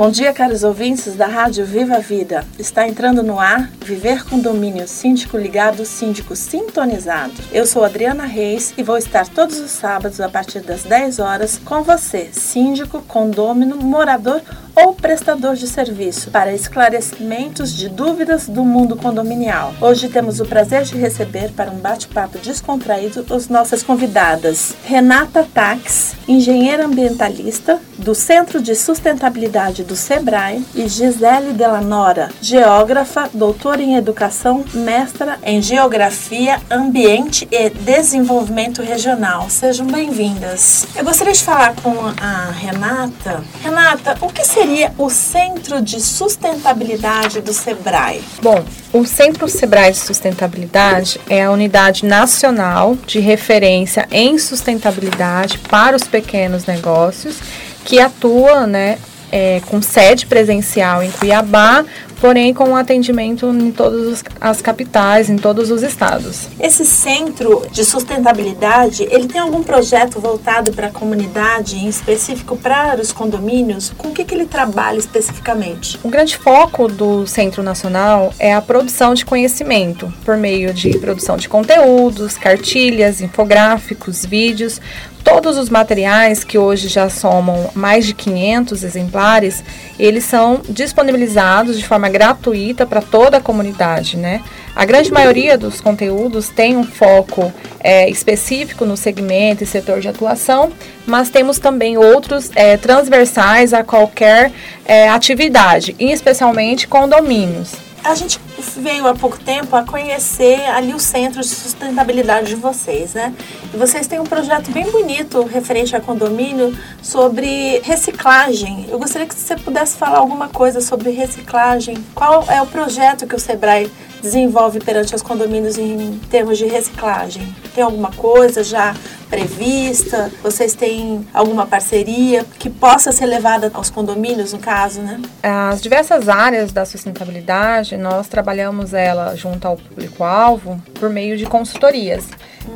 Bom dia, caros ouvintes da Rádio Viva Vida. Está entrando no ar Viver com Domínio Síndico Ligado, Síndico Sintonizado. Eu sou Adriana Reis e vou estar todos os sábados a partir das 10 horas com você, síndico, condômino, morador ou prestador de serviço para esclarecimentos de dúvidas do mundo condominial. Hoje temos o prazer de receber para um bate-papo descontraído as nossas convidadas Renata Tax, engenheira ambientalista do Centro de Sustentabilidade do SEBRAE e Gisele Delanora, geógrafa, doutora em educação, mestra em geografia, ambiente e desenvolvimento regional. Sejam bem-vindas. Eu gostaria de falar com a Renata. Renata, o que seria seria o Centro de Sustentabilidade do SEBRAE? Bom, o Centro SEBRAE de Sustentabilidade é a unidade nacional de referência em sustentabilidade para os pequenos negócios que atua né, é, com sede presencial em Cuiabá, porém com atendimento em todas as capitais, em todos os estados. Esse centro de sustentabilidade, ele tem algum projeto voltado para a comunidade, em específico para os condomínios? Com o que, que ele trabalha especificamente? O grande foco do Centro Nacional é a produção de conhecimento, por meio de produção de conteúdos, cartilhas, infográficos, vídeos, todos os materiais que hoje já somam mais de 500 exemplares, eles são disponibilizados de forma gratuita para toda a comunidade, né? A grande maioria dos conteúdos tem um foco é, específico no segmento e setor de atuação, mas temos também outros é, transversais a qualquer é, atividade, e especialmente condomínios. A gente veio há pouco tempo a conhecer ali o centro de sustentabilidade de vocês, né? E vocês têm um projeto bem bonito referente a condomínio sobre reciclagem. Eu gostaria que você pudesse falar alguma coisa sobre reciclagem. Qual é o projeto que o Sebrae desenvolve perante os condomínios em termos de reciclagem? Tem alguma coisa já prevista? Vocês têm alguma parceria que possa ser levada aos condomínios, no caso, né? As diversas áreas da sustentabilidade, nós trabalhamos ela junto ao público-alvo por meio de consultorias.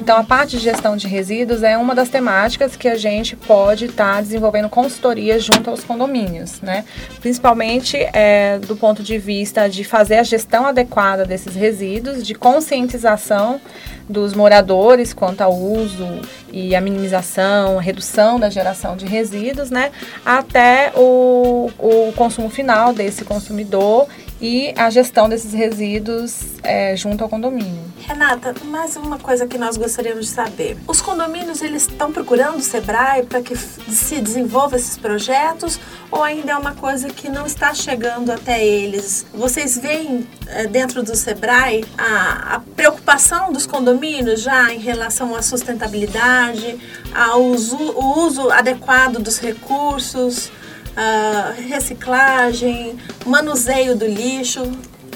Então, a parte de gestão de resíduos é uma das temáticas que a gente pode estar tá desenvolvendo consultorias junto aos condomínios, né? Principalmente é, do ponto de vista de fazer a gestão adequada desses resíduos, de conscientização dos moradores quanto ao uso e a minimização, a redução da geração de resíduos, né? Até o, o consumo final desse consumidor e a gestão desses resíduos é, junto ao condomínio. Renata, mais uma coisa que nós gostaríamos de saber. Os condomínios eles estão procurando o Sebrae para que se desenvolva esses projetos ou ainda é uma coisa que não está chegando até eles? Vocês veem é, dentro do Sebrae a, a preocupação dos condomínios já em relação à sustentabilidade, ao uso, o uso adequado dos recursos? Uh, reciclagem, manuseio do lixo.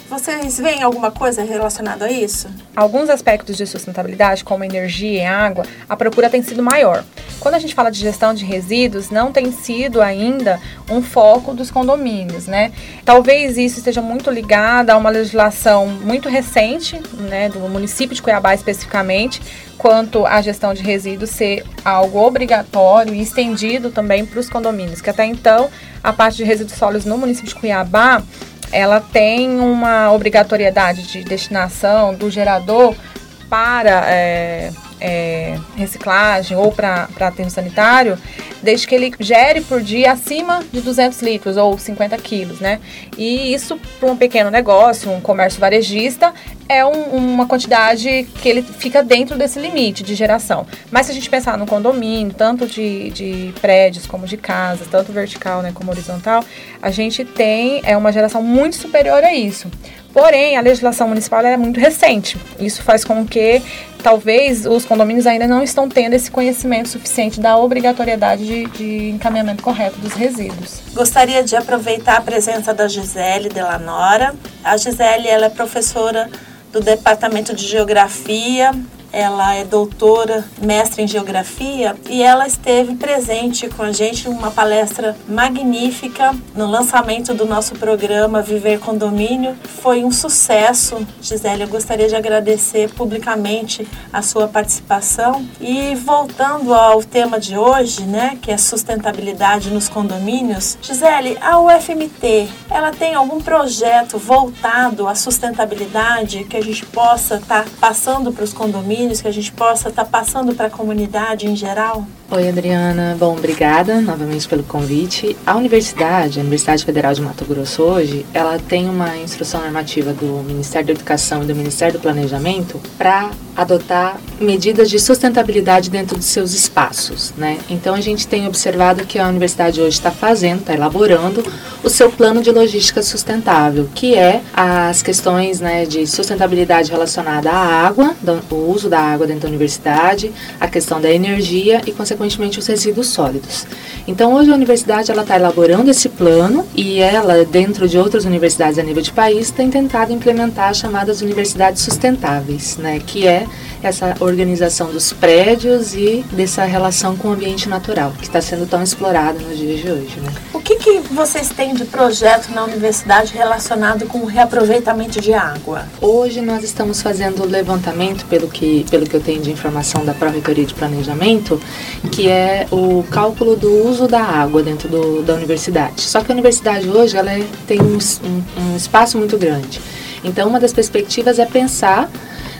Vocês veem alguma coisa relacionada a isso? Alguns aspectos de sustentabilidade, como energia e água, a procura tem sido maior. Quando a gente fala de gestão de resíduos, não tem sido ainda um foco dos condomínios, né? Talvez isso esteja muito ligado a uma legislação muito recente, né, do município de Cuiabá especificamente, quanto à gestão de resíduos ser algo obrigatório e estendido também para os condomínios, que até então a parte de resíduos sólidos no município de Cuiabá ela tem uma obrigatoriedade de destinação do gerador para é, é, reciclagem ou para aterro sanitário, desde que ele gere por dia acima de 200 litros ou 50 quilos, né? E isso para um pequeno negócio, um comércio varejista, é um, uma quantidade que ele fica dentro desse limite de geração. Mas se a gente pensar no condomínio, tanto de, de prédios como de casas, tanto vertical né, como horizontal, a gente tem é uma geração muito superior a isso. Porém, a legislação municipal é muito recente. Isso faz com que talvez os condomínios ainda não estão tendo esse conhecimento suficiente da obrigatoriedade de, de encaminhamento correto dos resíduos. Gostaria de aproveitar a presença da Gisele Delanora. A Gisele ela é professora do Departamento de Geografia ela é doutora, mestre em geografia e ela esteve presente com a gente numa palestra magnífica no lançamento do nosso programa Viver Condomínio. Foi um sucesso. Gisele, eu gostaria de agradecer publicamente a sua participação. E voltando ao tema de hoje, né, que é sustentabilidade nos condomínios, Gisele, a UFMT, ela tem algum projeto voltado à sustentabilidade que a gente possa estar tá passando para os condomínios? Que a gente possa estar tá passando para a comunidade em geral? Oi, Adriana. Bom, obrigada novamente pelo convite. A universidade, a Universidade Federal de Mato Grosso hoje, ela tem uma instrução normativa do Ministério da Educação e do Ministério do Planejamento para adotar medidas de sustentabilidade dentro dos seus espaços, né? Então a gente tem observado que a universidade hoje está fazendo, está elaborando o seu plano de logística sustentável, que é as questões, né, de sustentabilidade relacionada à água, o uso da água dentro da universidade, a questão da energia e consequentemente consequentemente os resíduos sólidos. Então hoje a universidade ela está elaborando esse plano e ela, dentro de outras universidades a nível de país, tem tentado implementar as chamadas universidades sustentáveis, né, que é essa organização dos prédios e dessa relação com o ambiente natural, que está sendo tão explorado nos dias de hoje. Né? Que, que vocês têm de projeto na universidade relacionado com o reaproveitamento de água? Hoje nós estamos fazendo o levantamento, pelo que, pelo que eu tenho de informação da Pró-Reitoria de Planejamento, que é o cálculo do uso da água dentro do, da universidade. Só que a universidade hoje ela é, tem um, um, um espaço muito grande. Então, uma das perspectivas é pensar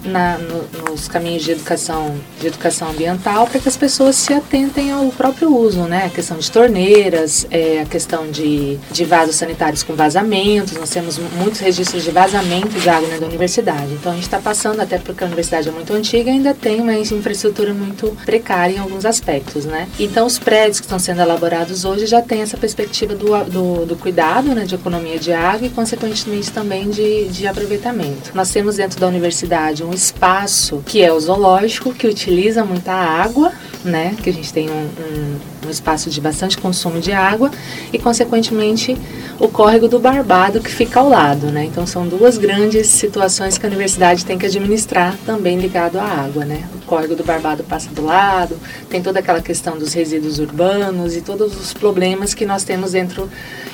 na, no, nos caminhos de educação, de educação ambiental para que as pessoas se atentem ao próprio uso, né? A questão de torneiras, é, a questão de, de vasos sanitários com vazamentos, nós temos muitos registros de vazamento de água da universidade. Então a gente está passando, até porque a universidade é muito antiga, ainda tem uma infraestrutura muito precária em alguns aspectos, né? Então os prédios que estão sendo elaborados hoje já têm essa perspectiva do, do, do cuidado, né, de economia de água e consequentemente também de, de aproveitamento. Nós temos dentro da universidade um espaço que é o zoológico, que utiliza muita água, né? Que a gente tem um, um, um espaço de bastante consumo de água e, consequentemente, o córrego do Barbado que fica ao lado, né? Então são duas grandes situações que a universidade tem que administrar também ligado à água, né? O córrego do Barbado passa do lado, tem toda aquela questão dos resíduos urbanos e todos os problemas que nós temos dentro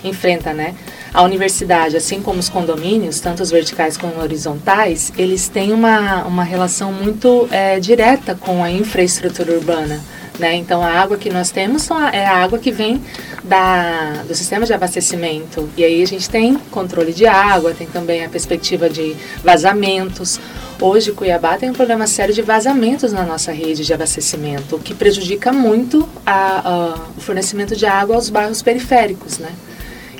enfrenta, né? A universidade, assim como os condomínios, tanto os verticais como horizontais, eles têm uma, uma relação muito é, direta com a infraestrutura urbana. Né? Então, a água que nós temos é a água que vem da, do sistema de abastecimento. E aí a gente tem controle de água, tem também a perspectiva de vazamentos. Hoje, Cuiabá tem um problema sério de vazamentos na nossa rede de abastecimento, o que prejudica muito a, a, o fornecimento de água aos bairros periféricos, né?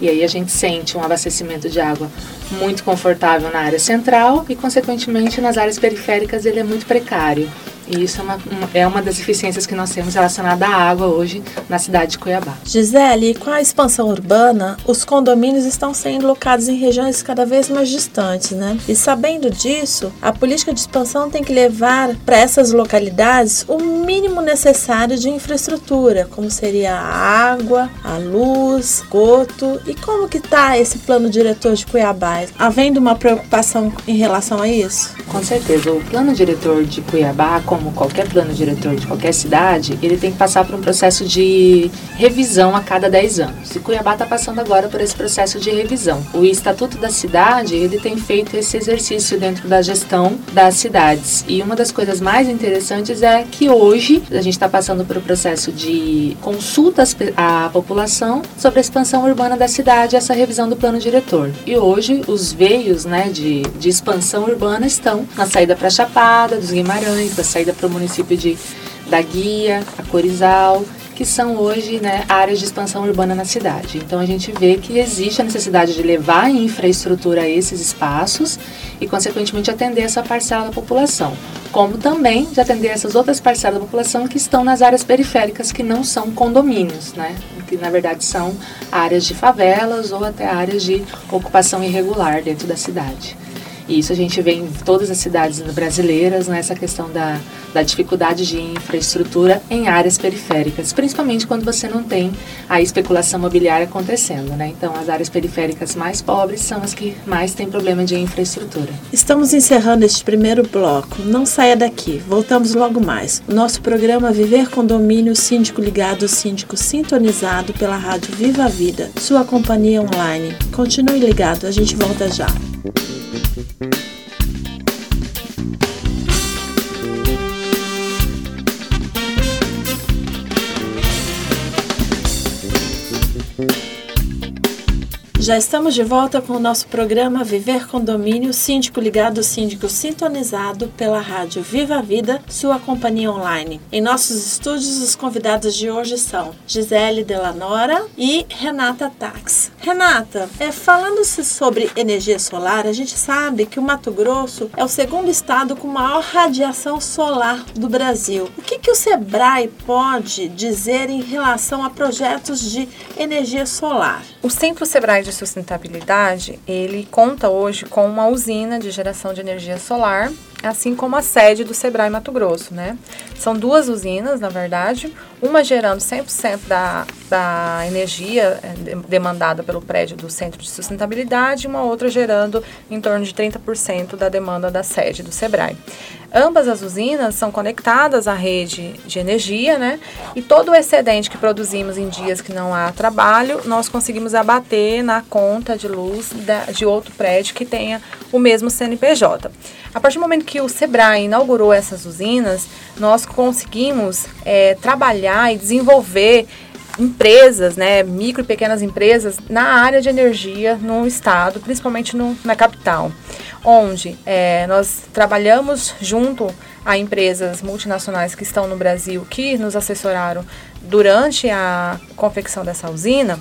E aí a gente sente um abastecimento de água muito confortável na área central e, consequentemente, nas áreas periféricas ele é muito precário. E isso é uma, é uma das deficiências que nós temos relacionada à água hoje na cidade de Cuiabá. Gisele, com a expansão urbana, os condomínios estão sendo locados em regiões cada vez mais distantes, né? E sabendo disso, a política de expansão tem que levar para essas localidades o mínimo necessário de infraestrutura, como seria a água, a luz, esgoto. E como que está esse plano diretor de Cuiabá? Havendo uma preocupação em relação a isso? Com certeza. O plano diretor de Cuiabá, como qualquer plano diretor de qualquer cidade, ele tem que passar por um processo de revisão a cada 10 anos. E Cuiabá está passando agora por esse processo de revisão. O Estatuto da Cidade, ele tem feito esse exercício dentro da gestão das cidades. E uma das coisas mais interessantes é que hoje a gente está passando por um processo de consultas à população sobre a expansão urbana da cidade, essa revisão do plano diretor. E hoje os veios né, de, de expansão urbana estão na saída para Chapada, dos Guimarães, da saída saída para o município de da Guia, a Corizal, que são hoje né, áreas de expansão urbana na cidade. Então a gente vê que existe a necessidade de levar infraestrutura a esses espaços e, consequentemente, atender essa parcela da população, como também de atender essas outras parcelas da população que estão nas áreas periféricas que não são condomínios, né? que na verdade são áreas de favelas ou até áreas de ocupação irregular dentro da cidade. Isso a gente vê em todas as cidades brasileiras, né, questão da, da dificuldade de infraestrutura em áreas periféricas, principalmente quando você não tem a especulação imobiliária acontecendo. Né? Então, as áreas periféricas mais pobres são as que mais têm problema de infraestrutura. Estamos encerrando este primeiro bloco. Não saia daqui, voltamos logo mais. Nosso programa Viver Condomínio Síndico Ligado, Síndico Sintonizado pela Rádio Viva a Vida, sua companhia online. Continue ligado, a gente volta já. Já estamos de volta com o nosso programa Viver Condomínio, síndico ligado, síndico sintonizado pela rádio Viva a Vida, sua companhia online. Em nossos estúdios, os convidados de hoje são Gisele Delanora e Renata Tax. Renata, é, falando-se sobre energia solar, a gente sabe que o Mato Grosso é o segundo estado com maior radiação solar do Brasil. O que, que o Sebrae pode dizer em relação a projetos de energia solar? O Centro Sebrae de de sustentabilidade, ele conta hoje com uma usina de geração de energia solar, assim como a sede do Sebrae Mato Grosso, né? São duas usinas, na verdade, uma gerando 100% da, da energia eh, demandada pelo prédio do Centro de Sustentabilidade e uma outra gerando em torno de 30% da demanda da sede do Sebrae. Ambas as usinas são conectadas à rede de energia, né? E todo o excedente que produzimos em dias que não há trabalho, nós conseguimos abater na conta de luz de outro prédio que tenha o mesmo CNPJ. A partir do momento que o Sebrae inaugurou essas usinas, nós conseguimos é, trabalhar e desenvolver empresas, né, micro e pequenas empresas na área de energia no estado, principalmente no, na capital onde é, nós trabalhamos junto a empresas multinacionais que estão no Brasil, que nos assessoraram durante a confecção dessa usina,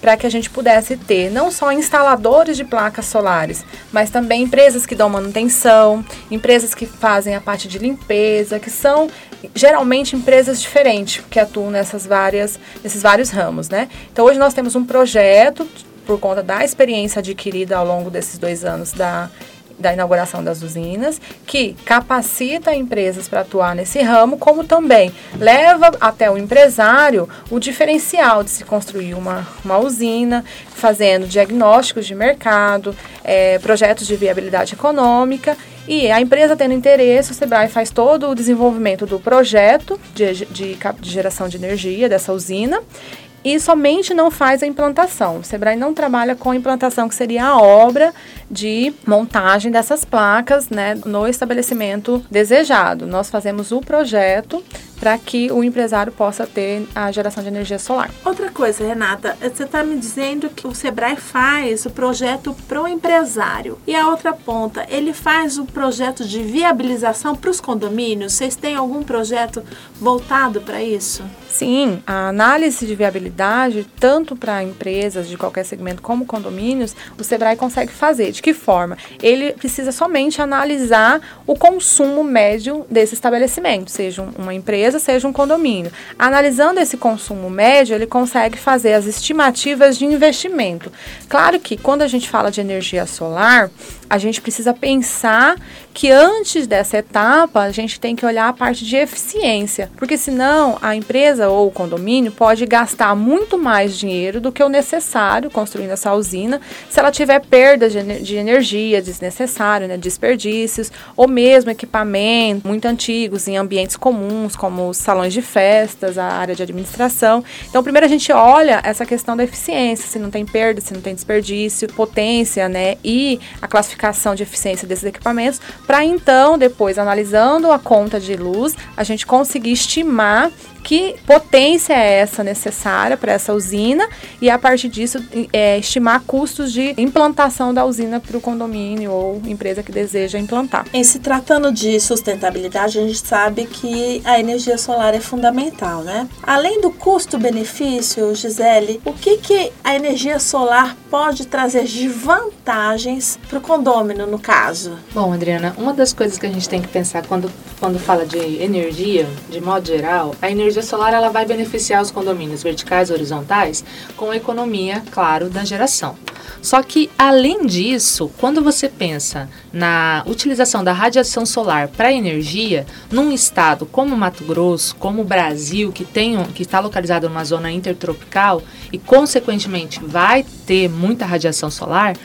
para que a gente pudesse ter não só instaladores de placas solares, mas também empresas que dão manutenção, empresas que fazem a parte de limpeza, que são geralmente empresas diferentes que atuam nessas várias, nesses vários ramos, né? Então hoje nós temos um projeto por conta da experiência adquirida ao longo desses dois anos da da inauguração das usinas, que capacita empresas para atuar nesse ramo, como também leva até o empresário o diferencial de se construir uma, uma usina, fazendo diagnósticos de mercado, é, projetos de viabilidade econômica. E a empresa tendo interesse, o Sebrae faz todo o desenvolvimento do projeto de, de, de geração de energia dessa usina e somente não faz a implantação. O Sebrae não trabalha com a implantação, que seria a obra de montagem dessas placas né, no estabelecimento desejado. Nós fazemos o projeto para que o empresário possa ter a geração de energia solar. Outra coisa, Renata, você está me dizendo que o Sebrae faz o projeto para o empresário e a outra ponta, ele faz o projeto de viabilização para os condomínios. Vocês têm algum projeto voltado para isso? Sim, a análise de viabilidade, tanto para empresas de qualquer segmento como condomínios, o Sebrae consegue fazer. De que forma? Ele precisa somente analisar o consumo médio desse estabelecimento, seja uma empresa, seja um condomínio. Analisando esse consumo médio, ele consegue fazer as estimativas de investimento. Claro que quando a gente fala de energia solar, a gente precisa pensar que antes dessa etapa a gente tem que olhar a parte de eficiência, porque senão a empresa ou o condomínio pode gastar muito mais dinheiro do que o necessário construindo essa usina, se ela tiver perdas de, energia desnecessário, né, desperdícios, ou mesmo equipamentos muito antigos em ambientes comuns, como os salões de festas, a área de administração. Então, primeiro a gente olha essa questão da eficiência, se não tem perda, se não tem desperdício, potência, né, e a classificação de eficiência desses equipamentos para então, depois, analisando a conta de luz, a gente conseguir estimar que potência é essa necessária para essa usina e a partir disso é, estimar custos de implantação da usina para o condomínio ou empresa que deseja implantar. Em se tratando de sustentabilidade, a gente sabe que a energia solar é fundamental, né? Além do custo-benefício, Gisele, o que, que a energia solar pode trazer de vantagens para o condômino, no caso? Bom, Adriana, uma das coisas que a gente tem que pensar quando, quando fala de energia, de modo geral, a energia solar ela vai beneficiar os condomínios verticais e horizontais com a economia, claro, da geração. Só que, além disso, quando você pensa na utilização da radiação solar para energia, num estado como Mato Grosso, como o Brasil, que, tem, que está localizado numa zona intertropical e, consequentemente, vai ter muita radiação solar,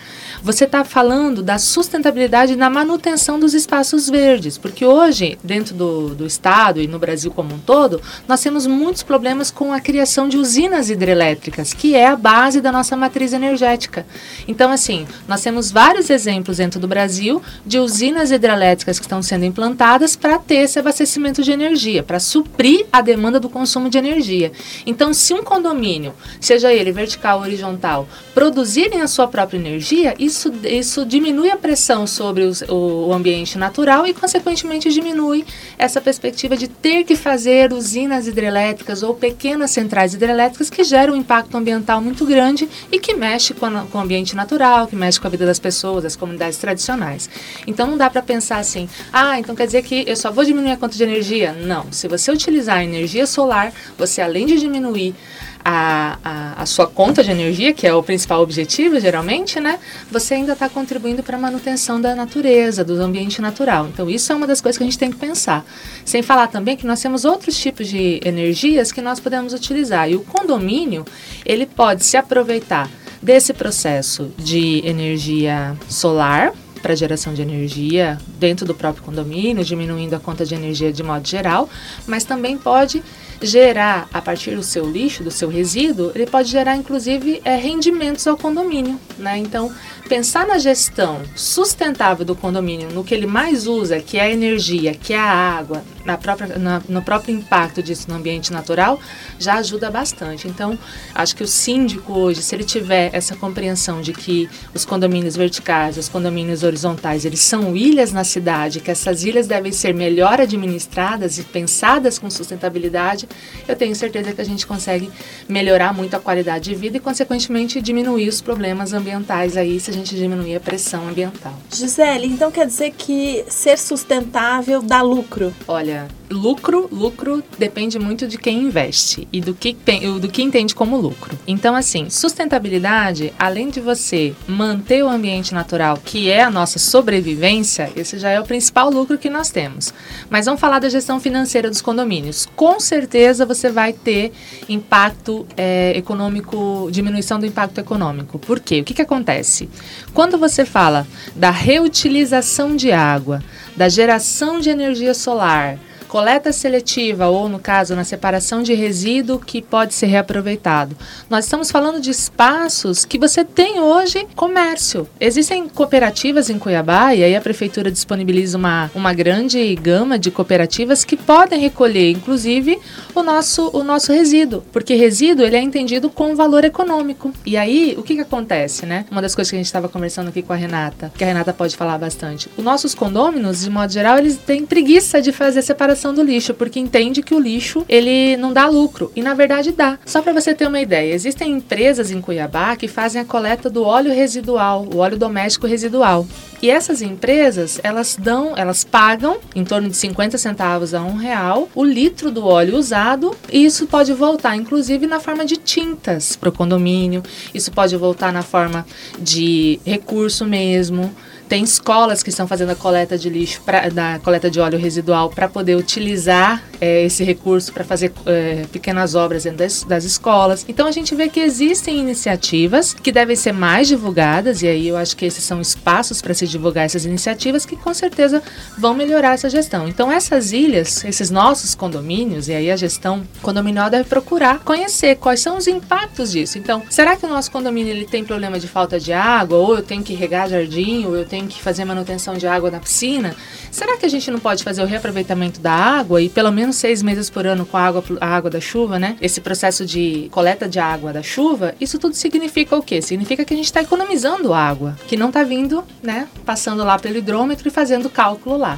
você está falando da sustentabilidade na manutenção dos espaços verdes, porque hoje, dentro do, do estado e no Brasil como um todo, nós temos muitos problemas com a criação de usinas hidrelétricas, que é a base da nossa matriz energética. Então, assim, nós temos vários exemplos dentro do Brasil de usinas hidrelétricas que estão sendo implantadas para ter esse abastecimento de energia, para suprir a demanda do consumo de energia. Então, se um condomínio, seja ele vertical ou horizontal, produzirem a sua própria energia, isso, isso diminui a pressão sobre os, o, ambiente natural e, consequentemente, diminui essa perspectiva de ter que fazer usinas hidrelétricas ou pequenas centrais hidrelétricas que geram um impacto ambiental muito grande e que mexe com, a, com o ambiente natural, que mexe com a vida das pessoas, das comunidades tradicionais. Então não dá para pensar assim, ah, então quer dizer que eu só vou diminuir a conta de energia? Não. Se você utilizar a energia solar, você além de diminuir a, a, a, sua conta de energia, que é o principal objetivo, geralmente, né? Você ainda está contribuindo para a manutenção da natureza, do ambiente natural. Então, isso é uma das coisas que a gente tem que pensar. Sem falar também que nós temos outros tipos de energias que nós podemos utilizar. E o condomínio, ele pode se aproveitar desse processo de energia solar, para geração de energia dentro do próprio condomínio, diminuindo a conta de energia de modo geral, mas também pode gerar, a partir do seu lixo, do seu resíduo, ele pode gerar inclusive é, rendimentos ao condomínio. Né? Então, pensar na gestão sustentável do condomínio, no que ele mais usa, que é a energia, que é a água, na própria, na, no próprio impacto disso no ambiente natural, já ajuda bastante. Então, acho que o síndico hoje, se ele tiver essa compreensão de que os condomínios verticais, os condomínios horizontais, eles são ilhas na cidade, que essas ilhas devem ser melhor administradas e pensadas com sustentabilidade, eu tenho certeza que a gente consegue melhorar muito a qualidade de vida e, consequentemente, diminuir os problemas ambientais aí, se a gente diminuir a pressão ambiental. Gisele, então quer dizer que ser sustentável dá lucro? Olha, lucro, lucro depende muito de quem investe e do que, do que entende como lucro. Então, assim, sustentabilidade, além de você manter o ambiente natural, que é a nossa sobrevivência, esse já é o principal lucro que nós temos. Mas vamos falar da gestão financeira dos condomínios. Com certeza você vai ter impacto é, econômico, diminuição do impacto econômico. Por quê? O que, que acontece? Quando você fala da reutilização de água, da geração de energia solar, coleta seletiva ou, no caso, na separação de resíduo que pode ser reaproveitado. Nós estamos falando de espaços que você tem hoje comércio. Existem cooperativas em Cuiabá e aí a prefeitura disponibiliza uma, uma grande gama de cooperativas que podem recolher, inclusive, o nosso, o nosso resíduo, porque resíduo ele é entendido com valor econômico. E aí, o que, que acontece, né? Uma das coisas que a gente estava conversando aqui com a Renata, que a Renata pode falar bastante. Os nossos condôminos, de modo geral, eles têm preguiça de fazer separação separação do lixo, porque entende que o lixo ele não dá lucro e na verdade dá. Só para você ter uma ideia, existem empresas em Cuiabá que fazem a coleta do óleo residual, o óleo doméstico residual. E essas empresas, elas dão, elas pagam em torno de 50 centavos a um real o litro do óleo usado e isso pode voltar, inclusive, na forma de tintas para o condomínio, isso pode voltar na forma de recurso mesmo. Tem escolas que estão fazendo a coleta de lixo, pra, da coleta de óleo residual, para poder utilizar é, esse recurso para fazer é, pequenas obras dentro das, das, escolas. Então a gente vê que existem iniciativas que devem ser mais divulgadas, e aí eu acho que esses são espaços para se divulgar essas iniciativas que com certeza vão melhorar essa gestão. Então essas ilhas, esses nossos condomínios, e aí a gestão condominial deve procurar conhecer quais são os impactos disso. Então, será que o nosso condomínio ele tem problema de falta de água, ou eu tenho que regar jardim, ou eu tenho tem que fazer manutenção de água na piscina, será que a gente não pode fazer o reaproveitamento da água e pelo menos seis meses por ano com a água, a água da chuva, né? Esse processo de coleta de água da chuva, isso tudo significa o quê? Significa que a gente está economizando água, que não está vindo, né, passando lá pelo hidrômetro e fazendo cálculo lá.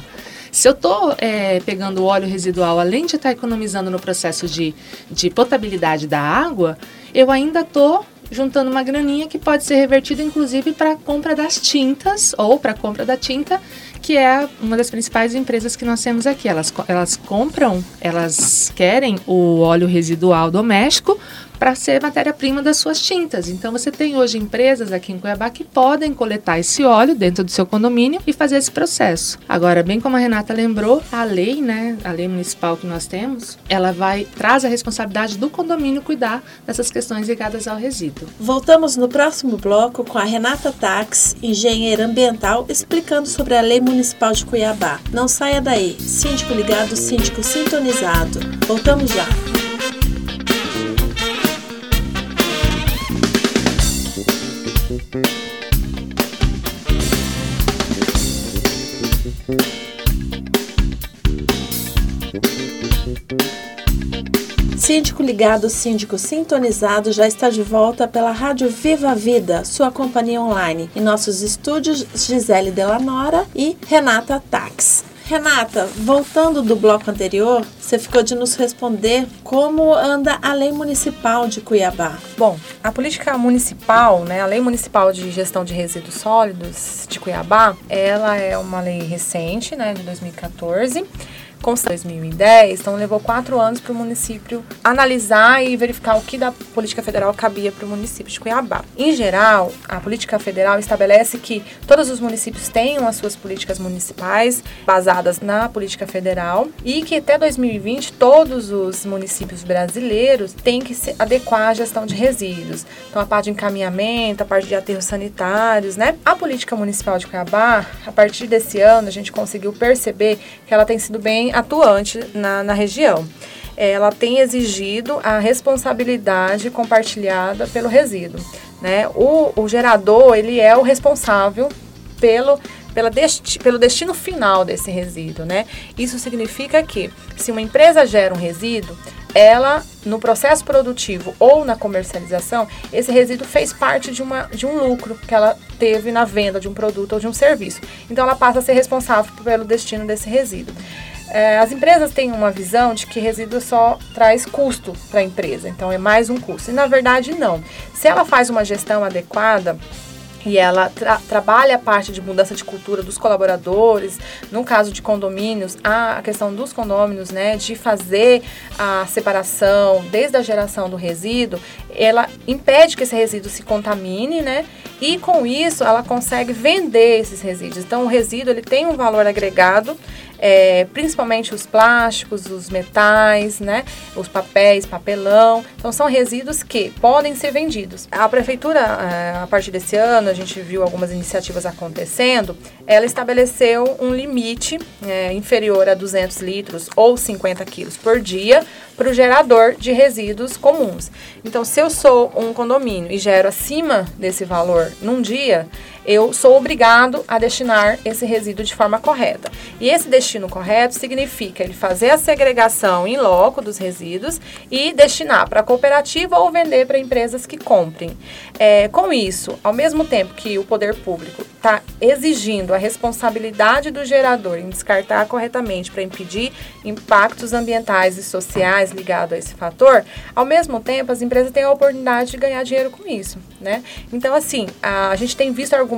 Se eu estou é, pegando o óleo residual, além de estar tá economizando no processo de, de potabilidade da água, eu ainda estou juntando uma graninha que pode ser revertida inclusive para a compra das tintas ou para a compra da tinta, que é uma das principais empresas que nós temos aqui. Elas, elas compram, elas querem o óleo residual doméstico para ser matéria-prima das suas tintas. Então você tem hoje empresas aqui em Cuiabá que podem coletar esse óleo dentro do seu condomínio e fazer esse processo. Agora, bem como a Renata lembrou, a lei, né, a lei municipal que nós temos, ela vai traz a responsabilidade do condomínio cuidar dessas questões ligadas ao resíduo. Voltamos no próximo bloco com a Renata Tax, engenheira ambiental, explicando sobre a lei municipal de Cuiabá. Não saia daí. Síndico ligado, síndico sintonizado. Voltamos já. Síndico Ligado, Síndico Sintonizado já está de volta pela Rádio Viva Vida, sua companhia online. Em nossos estúdios, Gisele Delanora e Renata Tax. Renata, voltando do bloco anterior, você ficou de nos responder como anda a lei municipal de Cuiabá. Bom, a política municipal, né, a lei municipal de gestão de resíduos sólidos de Cuiabá, ela é uma lei recente, né, de 2014 com 2010, então levou quatro anos para o município analisar e verificar o que da política federal cabia para o município de Cuiabá. Em geral, a política federal estabelece que todos os municípios tenham as suas políticas municipais baseadas na política federal e que até 2020 todos os municípios brasileiros têm que se adequar à gestão de resíduos. Então, a parte de encaminhamento, a parte de aterros sanitários, né? A política municipal de Cuiabá, a partir desse ano, a gente conseguiu perceber que ela tem sido bem atuante na, na região. Ela tem exigido a responsabilidade compartilhada pelo resíduo. Né? O, o gerador ele é o responsável pelo pela desti pelo destino final desse resíduo, né? Isso significa que se uma empresa gera um resíduo, ela no processo produtivo ou na comercialização, esse resíduo fez parte de, uma, de um lucro que ela teve na venda de um produto ou de um serviço. Então ela passa a ser responsável pelo destino desse resíduo. É, as empresas têm uma visão de que resíduo só traz custo para a empresa, então é mais um custo. E na verdade, não. Se ela faz uma gestão adequada, e ela tra trabalha a parte de mudança de cultura dos colaboradores. No caso de condomínios, a questão dos condôminos, né, de fazer a separação desde a geração do resíduo, ela impede que esse resíduo se contamine, né? E com isso ela consegue vender esses resíduos. Então o resíduo ele tem um valor agregado é, principalmente os plásticos, os metais, né, os papéis, papelão. Então são resíduos que podem ser vendidos. A prefeitura, é, a partir desse ano, a gente viu algumas iniciativas acontecendo. Ela estabeleceu um limite é, inferior a 200 litros ou 50 quilos por dia para o gerador de resíduos comuns. Então, se eu sou um condomínio e gero acima desse valor num dia, eu sou obrigado a destinar esse resíduo de forma correta. E esse destino correto significa ele fazer a segregação em loco dos resíduos e destinar para a cooperativa ou vender para empresas que comprem. É, com isso, ao mesmo tempo que o poder público está exigindo a responsabilidade do gerador em descartar corretamente para impedir impactos ambientais e sociais ligados a esse fator, ao mesmo tempo as empresas têm a oportunidade de ganhar dinheiro com isso, né? Então, assim, a, a gente tem visto argumentos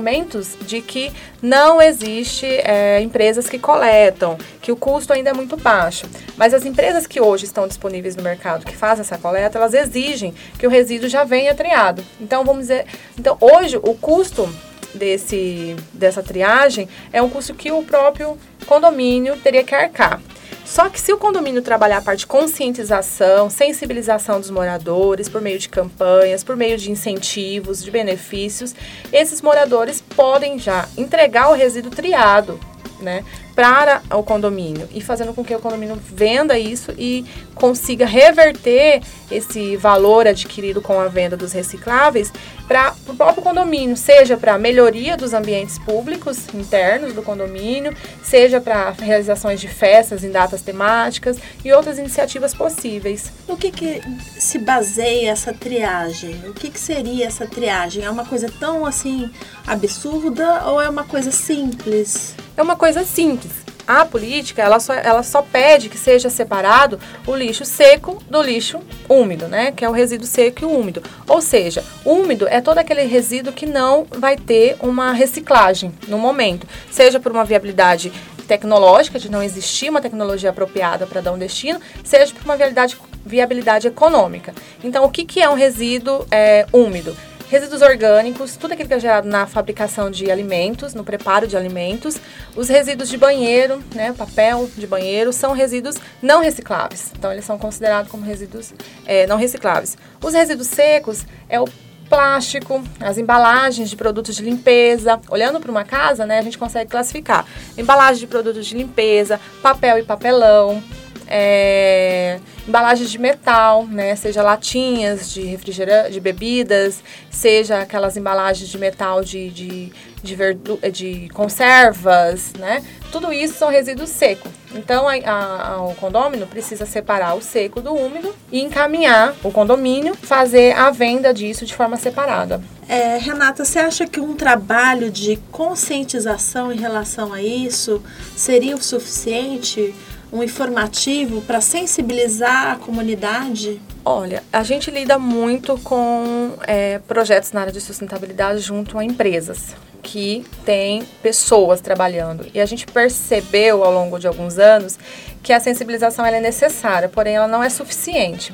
de que não existe é, empresas que coletam, que o custo ainda é muito baixo. Mas as empresas que hoje estão disponíveis no mercado que fazem essa coleta, elas exigem que o resíduo já venha triado. Então, vamos dizer, então hoje o custo desse, dessa triagem é um custo que o próprio condomínio teria que arcar. Só que se o condomínio trabalhar a parte de conscientização, sensibilização dos moradores, por meio de campanhas, por meio de incentivos, de benefícios, esses moradores podem já entregar o resíduo triado, né? para o condomínio e fazendo com que o condomínio venda isso e consiga reverter esse valor adquirido com a venda dos recicláveis para o próprio condomínio, seja para melhoria dos ambientes públicos internos do condomínio, seja para realizações de festas em datas temáticas e outras iniciativas possíveis. No que, que se baseia essa triagem? O que, que seria essa triagem? É uma coisa tão assim absurda ou é uma coisa simples? É uma coisa simples a política ela só, ela só pede que seja separado o lixo seco do lixo úmido, né? Que é o resíduo seco e úmido. Ou seja, úmido é todo aquele resíduo que não vai ter uma reciclagem no momento, seja por uma viabilidade tecnológica, de não existir uma tecnologia apropriada para dar um destino, seja por uma viabilidade, viabilidade econômica. Então, o que, que é um resíduo é, úmido? Resíduos orgânicos, tudo aquilo que é gerado na fabricação de alimentos, no preparo de alimentos. Os resíduos de banheiro, né, papel de banheiro, são resíduos não recicláveis. Então, eles são considerados como resíduos é, não recicláveis. Os resíduos secos é o plástico, as embalagens de produtos de limpeza. Olhando para uma casa, né, a gente consegue classificar embalagem de produtos de limpeza, papel e papelão, é, embalagens de metal, né, seja latinhas de refrigerante, de bebidas, seja aquelas embalagens de metal de, de, de, verdu, de conservas, né, tudo isso são resíduos secos. Então, a, a, o condômino precisa separar o seco do úmido e encaminhar o condomínio, fazer a venda disso de forma separada. É, Renata, você acha que um trabalho de conscientização em relação a isso seria o suficiente? Um informativo para sensibilizar a comunidade? Olha, a gente lida muito com é, projetos na área de sustentabilidade junto a empresas que têm pessoas trabalhando. E a gente percebeu ao longo de alguns anos que a sensibilização é necessária, porém ela não é suficiente.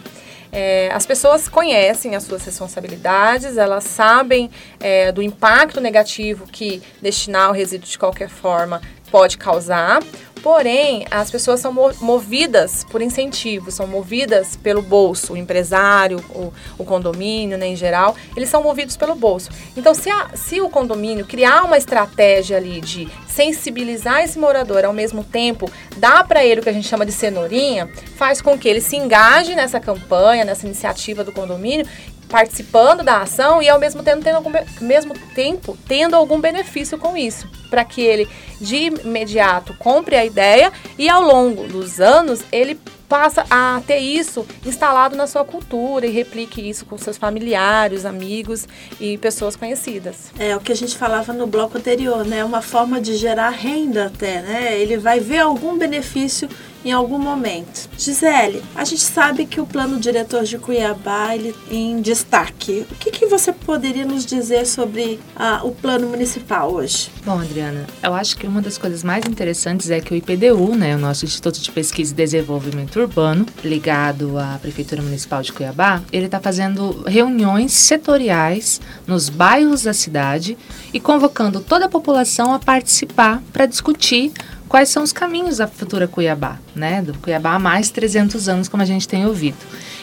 É, as pessoas conhecem as suas responsabilidades, elas sabem é, do impacto negativo que destinar o resíduo de qualquer forma pode causar, Porém, as pessoas são movidas por incentivos, são movidas pelo bolso, o empresário, o, o condomínio, né, em geral, eles são movidos pelo bolso. Então, se, a, se o condomínio criar uma estratégia ali de sensibilizar esse morador ao mesmo tempo, dá para ele o que a gente chama de cenourinha, faz com que ele se engaje nessa campanha, nessa iniciativa do condomínio participando da ação e ao mesmo tempo tendo algum, mesmo tempo tendo algum benefício com isso, para que ele de imediato compre a ideia e ao longo dos anos ele passa a ter isso instalado na sua cultura e replique isso com seus familiares, amigos e pessoas conhecidas. É o que a gente falava no bloco anterior, né? Uma forma de gerar renda até, né? Ele vai ver algum benefício em algum momento. Gisele, a gente sabe que o plano diretor de Cuiabá ele em destaque. O que, que você poderia nos dizer sobre ah, o plano municipal hoje? Bom, Adriana, eu acho que uma das coisas mais interessantes é que o IPDU, né, o nosso Instituto de Pesquisa e Desenvolvimento Urbano, ligado à Prefeitura Municipal de Cuiabá, ele está fazendo reuniões setoriais nos bairros da cidade e convocando toda a população a participar para discutir quais são os caminhos da futura Cuiabá, né? Do Cuiabá há mais 300 anos, como a gente tem ouvido.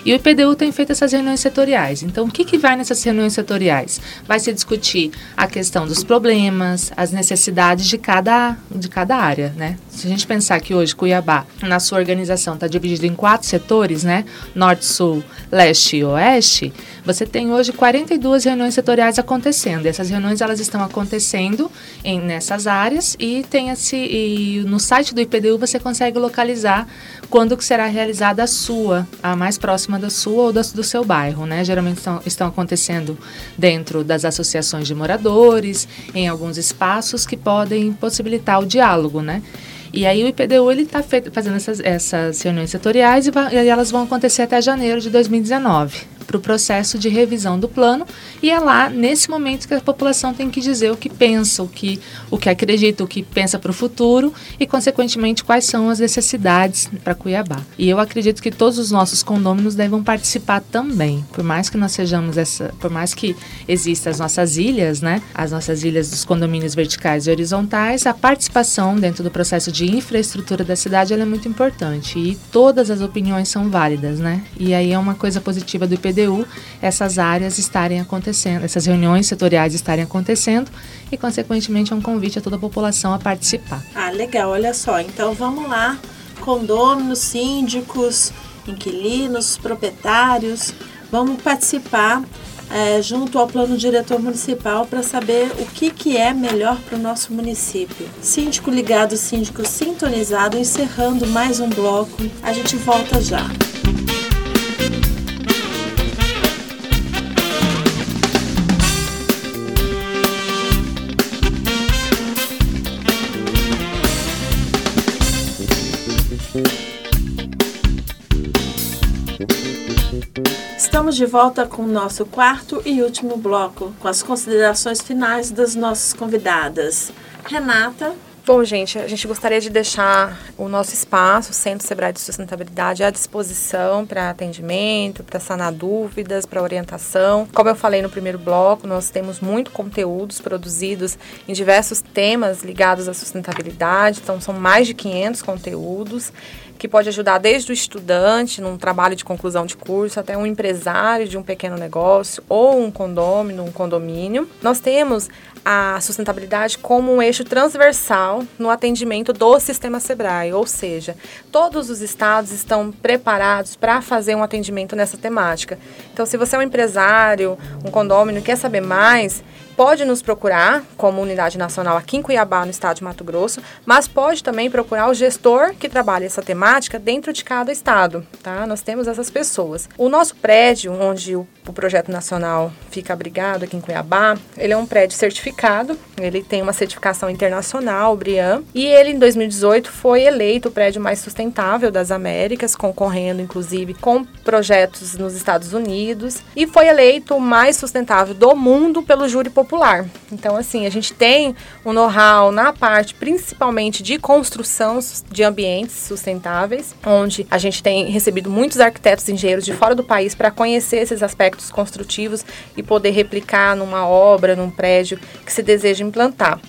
E o IPDU tem feito essas reuniões setoriais. Então, o que, que vai nessas reuniões setoriais? Vai se discutir a questão dos problemas, as necessidades de cada, de cada área, né? Se a gente pensar que hoje Cuiabá, na sua organização, está dividido em quatro setores, né? Norte, Sul, Leste e Oeste, você tem hoje 42 reuniões setoriais acontecendo. Essas reuniões elas estão acontecendo em, nessas áreas e tem esse e no site do IPDU você consegue localizar quando que será realizada a sua, a mais próxima da sua ou do, do seu bairro, né? Geralmente estão, estão acontecendo dentro das associações de moradores, em alguns espaços que podem possibilitar o diálogo, né? E aí o IPDU ele está fazendo essas, essas reuniões setoriais e, e elas vão acontecer até janeiro de 2019 para o processo de revisão do plano e é lá nesse momento que a população tem que dizer o que pensa, o que, o que acredita, o que pensa para o futuro e consequentemente quais são as necessidades para Cuiabá. E eu acredito que todos os nossos condôminos devem participar também, por mais que nós sejamos essa, por mais que existam as nossas ilhas, né, as nossas ilhas dos condomínios verticais e horizontais, a participação dentro do processo de infraestrutura da cidade é muito importante e todas as opiniões são válidas, né? E aí é uma coisa positiva do IPD CDU essas áreas estarem acontecendo, essas reuniões setoriais estarem acontecendo e, consequentemente, é um convite a toda a população a participar. Ah, legal, olha só. Então vamos lá, condôminos, síndicos, inquilinos, proprietários, vamos participar é, junto ao plano diretor municipal para saber o que, que é melhor para o nosso município. Síndico ligado, síndico sintonizado, encerrando mais um bloco. A gente volta já. Estamos de volta com o nosso quarto e último bloco, com as considerações finais das nossas convidadas. Renata. Bom, gente, a gente gostaria de deixar o nosso espaço, o Centro Sebrae de Sustentabilidade, à disposição para atendimento, para sanar dúvidas, para orientação. Como eu falei no primeiro bloco, nós temos muito conteúdos produzidos em diversos temas ligados à sustentabilidade, então são mais de 500 conteúdos que pode ajudar desde o estudante num trabalho de conclusão de curso até um empresário de um pequeno negócio ou um condômino, um condomínio. Nós temos a sustentabilidade como um eixo transversal no atendimento do sistema Sebrae, ou seja, todos os estados estão preparados para fazer um atendimento nessa temática. Então, se você é um empresário, um condômino, quer saber mais, pode nos procurar como unidade nacional aqui em Cuiabá, no estado de Mato Grosso, mas pode também procurar o gestor que trabalha essa temática dentro de cada estado, tá? Nós temos essas pessoas. O nosso prédio, onde o, o projeto nacional fica abrigado aqui em Cuiabá, ele é um prédio certificado, ele tem uma certificação internacional, o BRIAM, e ele em 2018 foi eleito o prédio mais sustentável das Américas, concorrendo inclusive com projetos nos Estados Unidos, e foi eleito o mais sustentável do mundo pelo júri popular. Popular. Então, assim, a gente tem um know-how na parte principalmente de construção de ambientes sustentáveis, onde a gente tem recebido muitos arquitetos e engenheiros de fora do país para conhecer esses aspectos construtivos e poder replicar numa obra, num prédio que se deseja implantar.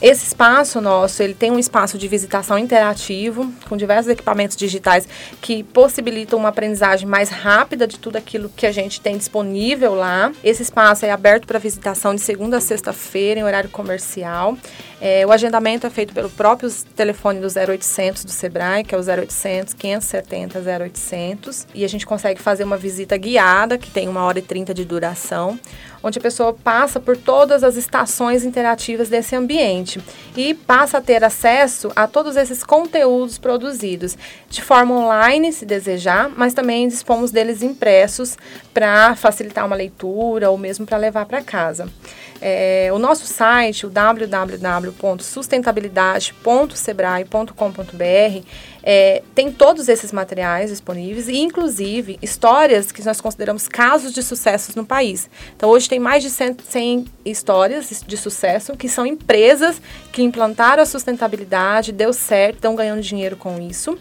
Esse espaço nosso, ele tem um espaço de visitação interativo, com diversos equipamentos digitais que possibilitam uma aprendizagem mais rápida de tudo aquilo que a gente tem disponível lá. Esse espaço é aberto para visitação de segunda a sexta-feira, em horário comercial. É, o agendamento é feito pelo próprio telefone do 0800 do Sebrae, que é o 0800 570 0800, e a gente consegue fazer uma visita guiada, que tem uma hora e trinta de duração, onde a pessoa passa por todas as estações interativas desse ambiente e passa a ter acesso a todos esses conteúdos produzidos de forma online, se desejar, mas também dispomos deles impressos para facilitar uma leitura ou mesmo para levar para casa. É, o nosso site, o www.sustentabilidade.sebrae.com.br, é, tem todos esses materiais disponíveis e, inclusive, histórias que nós consideramos casos de sucessos no país. Então, hoje tem mais de 100, 100 histórias de sucesso que são empresas que implantaram a sustentabilidade, deu certo, estão ganhando dinheiro com isso.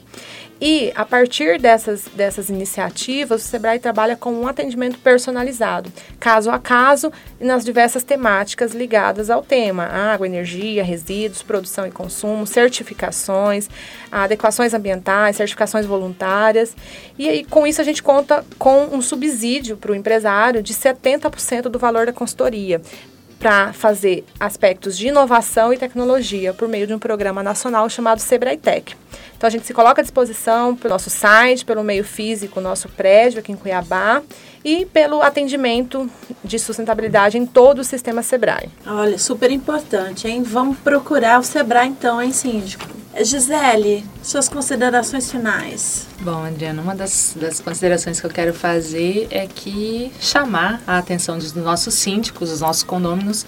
E, a partir dessas, dessas iniciativas, o Sebrae trabalha com um atendimento personalizado, caso a caso, nas diversas temáticas ligadas ao tema: água, energia, resíduos, produção e consumo, certificações, adequações ambientais, certificações voluntárias. E aí, com isso, a gente conta com um subsídio para o empresário de 70% do valor da consultoria para fazer aspectos de inovação e tecnologia por meio de um programa nacional chamado Sebrae Tech. Então a gente se coloca à disposição pelo nosso site, pelo meio físico, nosso prédio aqui em Cuiabá e pelo atendimento de sustentabilidade em todo o sistema Sebrae. Olha, super importante, hein? Vamos procurar o Sebrae então, hein, síndico? Gisele, suas considerações finais. Bom, Adriana, uma das, das considerações que eu quero fazer é que chamar a atenção dos nossos síndicos, dos nossos condôminos,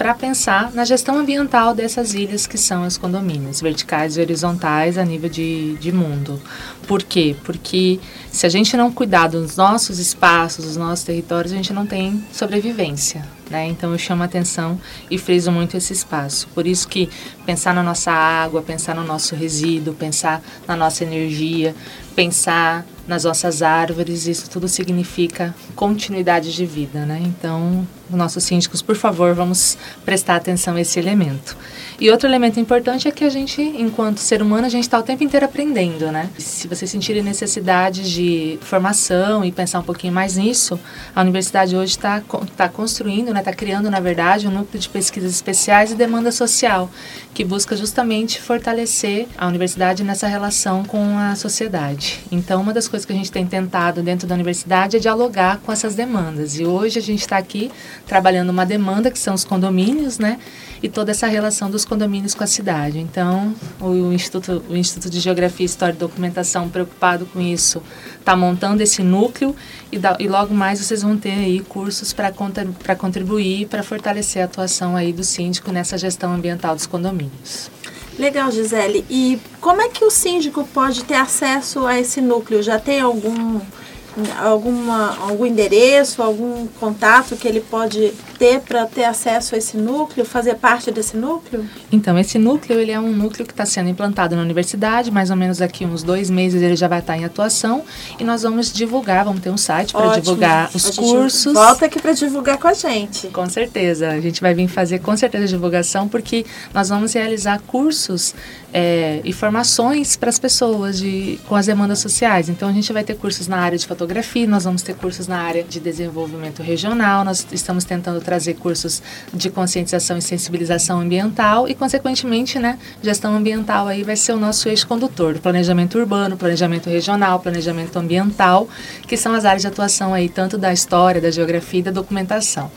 para pensar na gestão ambiental dessas ilhas que são os condomínios, verticais e horizontais a nível de, de mundo. Por quê? Porque se a gente não cuidar dos nossos espaços, dos nossos territórios, a gente não tem sobrevivência. Né? Então eu chamo a atenção e friso muito esse espaço. Por isso que pensar na nossa água, pensar no nosso resíduo, pensar na nossa energia, pensar nas nossas árvores, isso tudo significa continuidade de vida, né? Então, nossos síndicos, por favor, vamos prestar atenção a esse elemento. E outro elemento importante é que a gente, enquanto ser humano, a gente está o tempo inteiro aprendendo, né? Se vocês sentirem necessidade de formação e pensar um pouquinho mais nisso, a universidade hoje está tá construindo, né? está criando, na verdade, um núcleo de pesquisas especiais e demanda social, que busca justamente fortalecer a universidade nessa relação com a sociedade. Então, uma das coisas que a gente tem tentado dentro da universidade é dialogar com essas demandas. E hoje a gente está aqui trabalhando uma demanda que são os condomínios, né? E toda essa relação dos condomínios com a cidade. Então, o Instituto, o Instituto de Geografia, História e Documentação, preocupado com isso, está montando esse núcleo e, da, e, logo mais vocês vão ter aí cursos para contribuir para fortalecer a atuação aí do síndico nessa gestão ambiental dos condomínios. Legal, Gisele. E como é que o síndico pode ter acesso a esse núcleo? Já tem algum alguma, algum endereço, algum contato que ele pode ter para ter acesso a esse núcleo, fazer parte desse núcleo? Então, esse núcleo ele é um núcleo que está sendo implantado na universidade, mais ou menos daqui uns dois meses ele já vai estar tá em atuação e nós vamos divulgar, vamos ter um site para divulgar os cursos. Volta aqui para divulgar com a gente. Com certeza, a gente vai vir fazer com certeza divulgação porque nós vamos realizar cursos é, e formações para as pessoas de, com as demandas sociais. Então, a gente vai ter cursos na área de fotografia, nós vamos ter cursos na área de desenvolvimento regional, nós estamos tentando trazer cursos de conscientização e sensibilização ambiental e, consequentemente, né, gestão ambiental aí vai ser o nosso eixo condutor, planejamento urbano, planejamento regional, planejamento ambiental, que são as áreas de atuação aí tanto da história, da geografia e da documentação.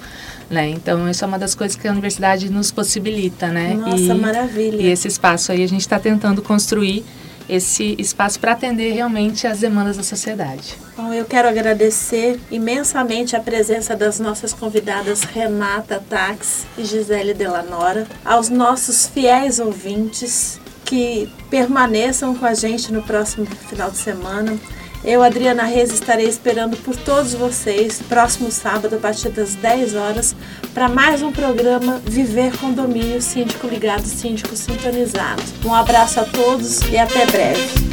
Né? Então, isso é uma das coisas que a universidade nos possibilita, né? Nossa, e, maravilha. E esse espaço aí a gente está tentando construir esse espaço para atender realmente as demandas da sociedade. Bom, eu quero agradecer imensamente a presença das nossas convidadas Renata Tax e Gisele Delanora, aos nossos fiéis ouvintes que permaneçam com a gente no próximo final de semana. Eu, Adriana Reis, estarei esperando por todos vocês próximo sábado, a partir das 10 horas, para mais um programa Viver Condomínio Síndico Ligado, Síndico Sintonizado. Um abraço a todos e até breve.